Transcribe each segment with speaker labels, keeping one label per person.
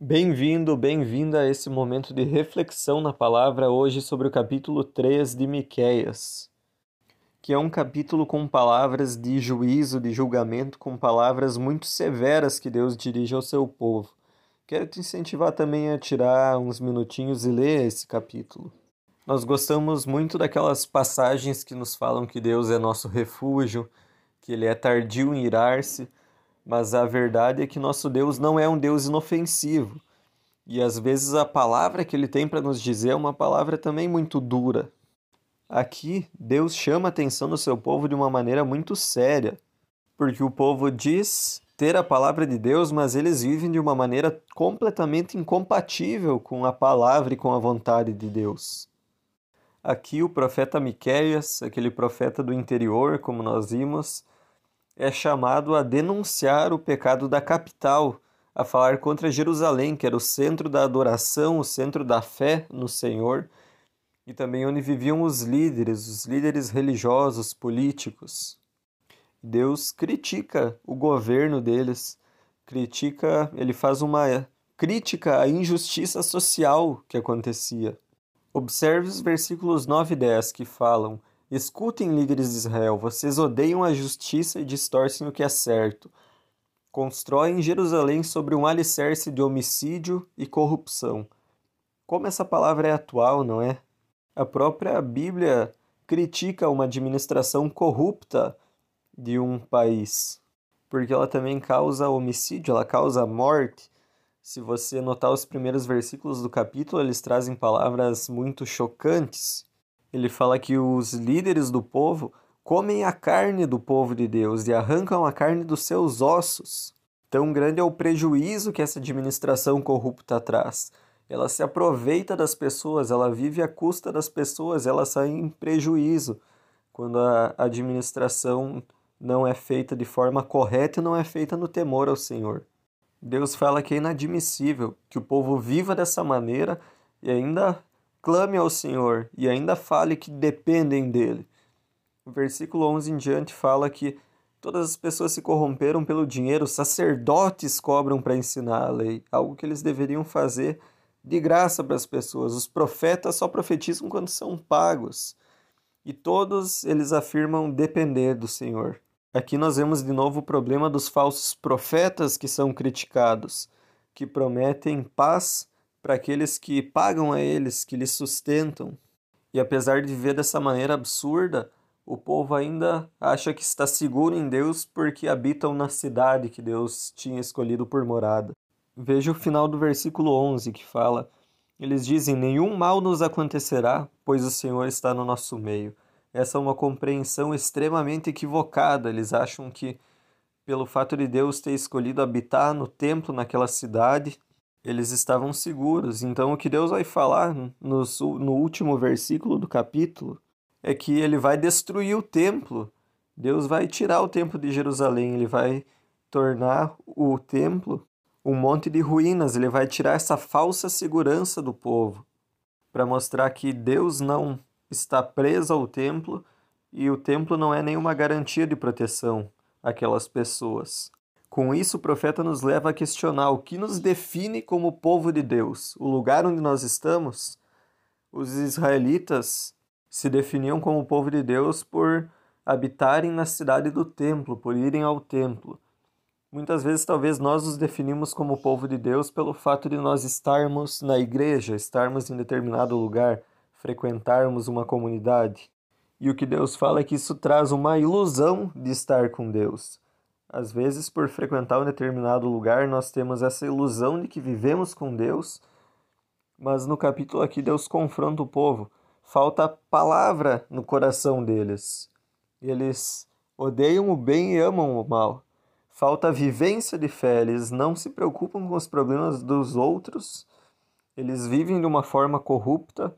Speaker 1: Bem-vindo, bem-vinda a esse momento de reflexão na palavra hoje sobre o capítulo 3 de Miqueias, que é um capítulo com palavras de juízo, de julgamento, com palavras muito severas que Deus dirige ao seu povo. Quero te incentivar também a tirar uns minutinhos e ler esse capítulo. Nós gostamos muito daquelas passagens que nos falam que Deus é nosso refúgio, que ele é tardio em irar-se, mas a verdade é que nosso Deus não é um Deus inofensivo. E às vezes a palavra que ele tem para nos dizer é uma palavra também muito dura. Aqui, Deus chama a atenção do seu povo de uma maneira muito séria, porque o povo diz ter a palavra de Deus, mas eles vivem de uma maneira completamente incompatível com a palavra e com a vontade de Deus. Aqui o profeta Miqueias, aquele profeta do interior, como nós vimos, é chamado a denunciar o pecado da capital, a falar contra Jerusalém, que era o centro da adoração, o centro da fé no Senhor, e também onde viviam os líderes, os líderes religiosos, políticos. Deus critica o governo deles, critica, ele faz uma crítica à injustiça social que acontecia. Observe os versículos 9 e 10 que falam: Escutem, líderes de Israel, vocês odeiam a justiça e distorcem o que é certo. Constroem Jerusalém sobre um alicerce de homicídio e corrupção. Como essa palavra é atual, não é? A própria Bíblia critica uma administração corrupta de um país, porque ela também causa homicídio, ela causa morte. Se você notar os primeiros versículos do capítulo, eles trazem palavras muito chocantes ele fala que os líderes do povo comem a carne do povo de Deus e arrancam a carne dos seus ossos. Tão grande é o prejuízo que essa administração corrupta traz. Ela se aproveita das pessoas, ela vive à custa das pessoas, ela sai em prejuízo quando a administração não é feita de forma correta e não é feita no temor ao Senhor. Deus fala que é inadmissível que o povo viva dessa maneira e ainda clame ao Senhor e ainda fale que dependem dele. O versículo 11 em diante fala que todas as pessoas se corromperam pelo dinheiro, sacerdotes cobram para ensinar a lei, algo que eles deveriam fazer de graça para as pessoas. Os profetas só profetizam quando são pagos. E todos eles afirmam depender do Senhor. Aqui nós vemos de novo o problema dos falsos profetas que são criticados, que prometem paz para aqueles que pagam a eles, que lhes sustentam. E apesar de viver dessa maneira absurda, o povo ainda acha que está seguro em Deus porque habitam na cidade que Deus tinha escolhido por morada. Veja o final do versículo 11 que fala: Eles dizem: Nenhum mal nos acontecerá, pois o Senhor está no nosso meio. Essa é uma compreensão extremamente equivocada. Eles acham que, pelo fato de Deus ter escolhido habitar no templo naquela cidade, eles estavam seguros. Então, o que Deus vai falar no, no último versículo do capítulo é que ele vai destruir o templo. Deus vai tirar o templo de Jerusalém, ele vai tornar o templo um monte de ruínas, ele vai tirar essa falsa segurança do povo para mostrar que Deus não está preso ao templo e o templo não é nenhuma garantia de proteção àquelas pessoas. Com isso, o profeta nos leva a questionar o que nos define como povo de Deus, o lugar onde nós estamos. Os israelitas se definiam como povo de Deus por habitarem na cidade do templo, por irem ao templo. Muitas vezes, talvez nós nos definimos como povo de Deus pelo fato de nós estarmos na igreja, estarmos em determinado lugar, frequentarmos uma comunidade. E o que Deus fala é que isso traz uma ilusão de estar com Deus. Às vezes, por frequentar um determinado lugar, nós temos essa ilusão de que vivemos com Deus, mas no capítulo aqui Deus confronta o povo. Falta palavra no coração deles. Eles odeiam o bem e amam o mal. Falta vivência de fé, eles não se preocupam com os problemas dos outros, eles vivem de uma forma corrupta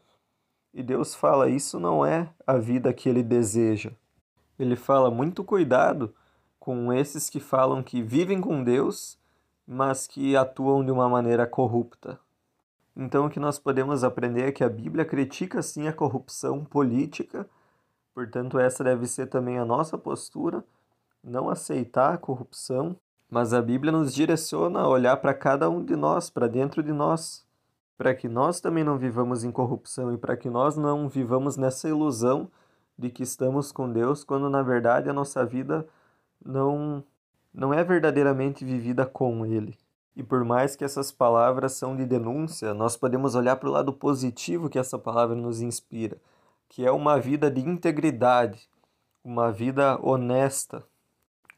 Speaker 1: e Deus fala: Isso não é a vida que ele deseja. Ele fala: Muito cuidado com esses que falam que vivem com Deus, mas que atuam de uma maneira corrupta. Então, o que nós podemos aprender é que a Bíblia critica sim a corrupção política, portanto, essa deve ser também a nossa postura, não aceitar a corrupção, Mas a Bíblia nos direciona a olhar para cada um de nós, para dentro de nós, para que nós também não vivamos em corrupção e para que nós não vivamos nessa ilusão de que estamos com Deus, quando na verdade a nossa vida não não é verdadeiramente vivida com ele. E por mais que essas palavras são de denúncia, nós podemos olhar para o lado positivo que essa palavra nos inspira, que é uma vida de integridade, uma vida honesta,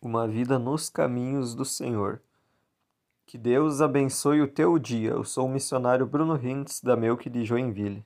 Speaker 1: uma vida nos caminhos do Senhor. Que Deus abençoe o teu dia. Eu sou o missionário Bruno Hintz, da Melk de Joinville.